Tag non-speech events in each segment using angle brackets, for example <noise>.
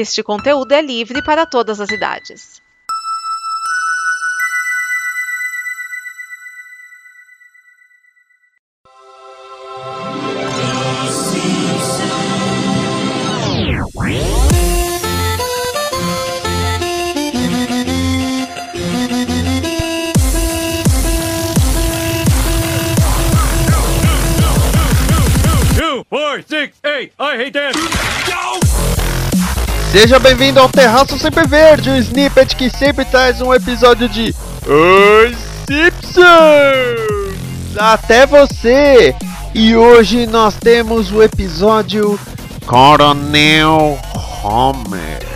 Este conteúdo é livre para todas as idades. Four, six, eight. I hate that. Seja bem-vindo ao Terraço Sempre Verde, um snippet que sempre traz um episódio de Os Simpsons até você. E hoje nós temos o episódio Coronel Homer.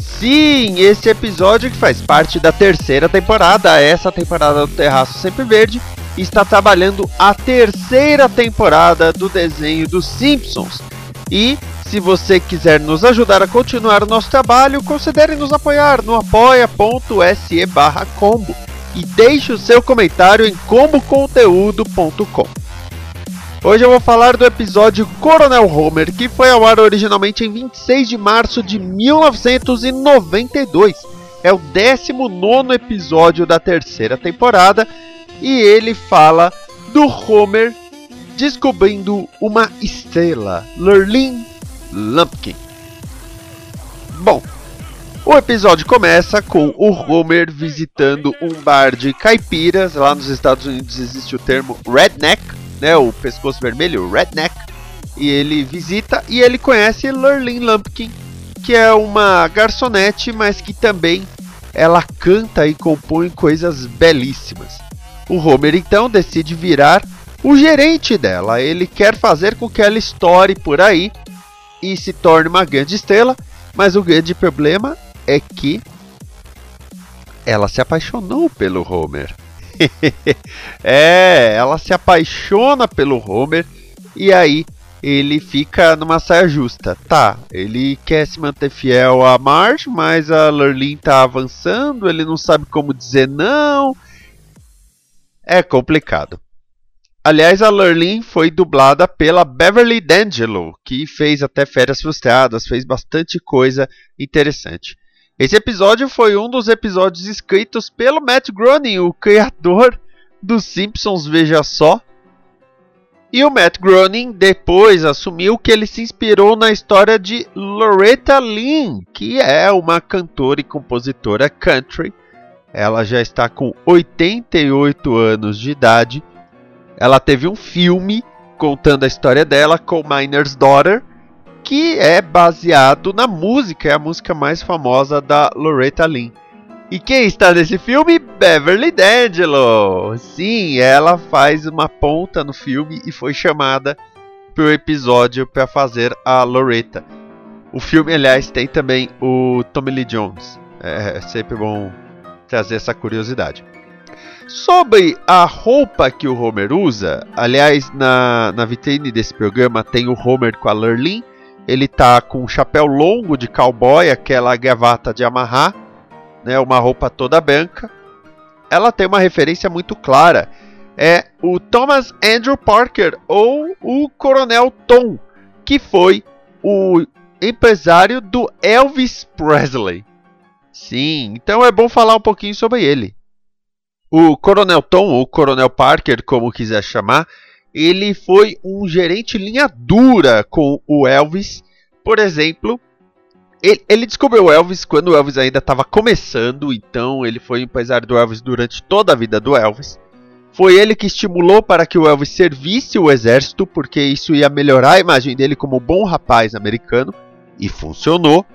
Sim, esse episódio que faz parte da terceira temporada, essa temporada do Terraço Sempre Verde, está trabalhando a terceira temporada do desenho dos Simpsons. E se você quiser nos ajudar a continuar o nosso trabalho, considere nos apoiar no apoia.se barra combo e deixe o seu comentário em comboconteúdo.com. Hoje eu vou falar do episódio Coronel Homer, que foi ao ar originalmente em 26 de março de 1992. É o 19 episódio da terceira temporada e ele fala do Homer descobrindo uma estrela, Lurleen Lumpkin. Bom, o episódio começa com o Homer visitando um bar de caipiras. Lá nos Estados Unidos existe o termo redneck, né, o pescoço vermelho, redneck. E ele visita e ele conhece Lurleen Lumpkin, que é uma garçonete, mas que também ela canta e compõe coisas belíssimas. O Homer então decide virar o gerente dela. Ele quer fazer com que ela estoure por aí e se torne uma grande estrela, mas o grande problema é que ela se apaixonou pelo Homer. <laughs> é, ela se apaixona pelo Homer e aí ele fica numa saia justa. Tá, ele quer se manter fiel a Marge, mas a Lurleen tá avançando, ele não sabe como dizer não. É complicado. Aliás, a Lurleen foi dublada pela Beverly D'Angelo, que fez até Férias Frustradas, fez bastante coisa interessante. Esse episódio foi um dos episódios escritos pelo Matt Groening, o criador dos Simpsons, veja só. E o Matt Groening depois assumiu que ele se inspirou na história de Loretta Lynn, que é uma cantora e compositora country. Ela já está com 88 anos de idade ela teve um filme contando a história dela, com Miner's Daughter, que é baseado na música, é a música mais famosa da Loretta Lynn. E quem está nesse filme? Beverly D'Angelo! Sim, ela faz uma ponta no filme e foi chamada para o episódio para fazer a Loretta. O filme, aliás, tem também o Tommy Lee Jones. É sempre bom trazer essa curiosidade. Sobre a roupa que o Homer usa, aliás, na, na vitrine desse programa tem o Homer com a Lurleen. Ele tá com um chapéu longo de cowboy, aquela gravata de amarrar, né, uma roupa toda branca. Ela tem uma referência muito clara. É o Thomas Andrew Parker ou o Coronel Tom, que foi o empresário do Elvis Presley. Sim, então é bom falar um pouquinho sobre ele. O Coronel Tom, ou Coronel Parker, como quiser chamar, ele foi um gerente linha dura com o Elvis. Por exemplo, ele, ele descobriu o Elvis quando o Elvis ainda estava começando, então ele foi empresário do Elvis durante toda a vida do Elvis. Foi ele que estimulou para que o Elvis servisse o exército, porque isso ia melhorar a imagem dele como bom rapaz americano, e funcionou.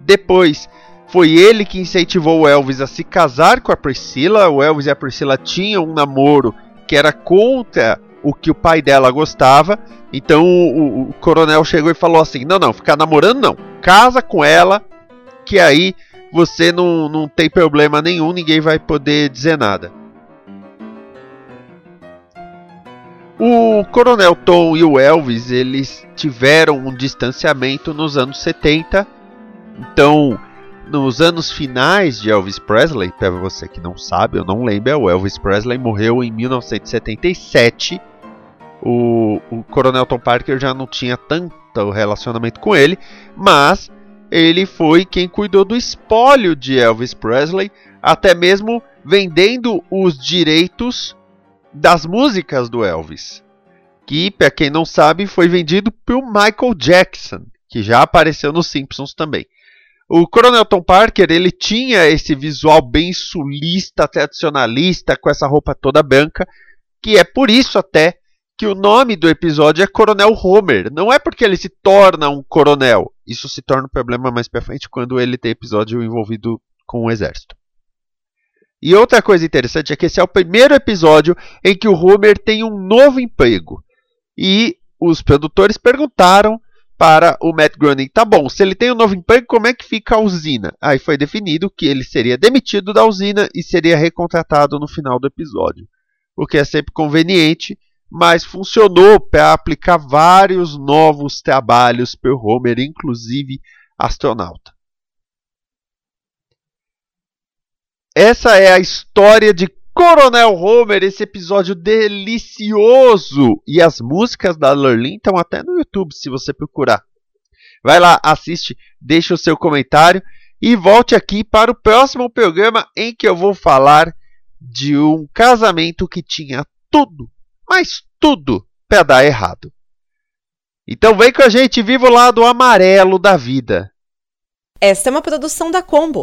Depois, foi ele que incentivou o Elvis a se casar com a Priscila. O Elvis e a Priscila tinham um namoro que era contra o que o pai dela gostava. Então o, o, coronel chegou e falou assim: Não, não, ficar namorando não. Casa com ela, que aí você não, não tem problema nenhum, ninguém vai poder dizer nada. O Coronel Tom e o Elvis eles tiveram um distanciamento nos anos 70. Então nos anos finais de Elvis Presley, para você que não sabe, eu não lembro, o Elvis Presley morreu em 1977. O, o Coronel Tom Parker já não tinha tan, corta o relacionamento com ele, mas ele foi quem cuidou do espólio de Elvis Presley, até mesmo vendendo os direitos das músicas do Elvis, que, para quem não sabe, foi vendido pelo Michael Jackson, que já apareceu nos Simpsons também. O Coronel Tom Parker, ele tinha esse visual bem sulista, tradicionalista, com essa roupa toda branca, que é por isso até que o nome do episódio é Coronel Homer. Não é porque ele se torna um coronel. Isso se torna um problema mais pra frente quando ele tem episódio envolvido com o exército. E outra coisa interessante é que esse é o primeiro episódio em que o Homer tem um novo emprego. E os produtores perguntaram para o Matt Groening, tá bom, se ele tem um novo emprego, como é que fica a usina? Aí foi definido que ele seria demitido da usina e seria recontratado no final do episódio. O que é sempre conveniente, mas funcionou para aplicar vários novos trabalhos para o Homer, inclusive astronauta. Essa é a história de Coronel Homer, esse episódio delicioso. E as músicas da Lurleen estão até no YouTube, se você procurar. Vai lá, assiste, deixa o seu comentário e volte aqui para o próximo programa em que eu vou falar de um casamento que tinha tudo, mas tudo para dar errado. Então vem com a gente, viva o lado amarelo da vida. Esta é uma produção da Combo.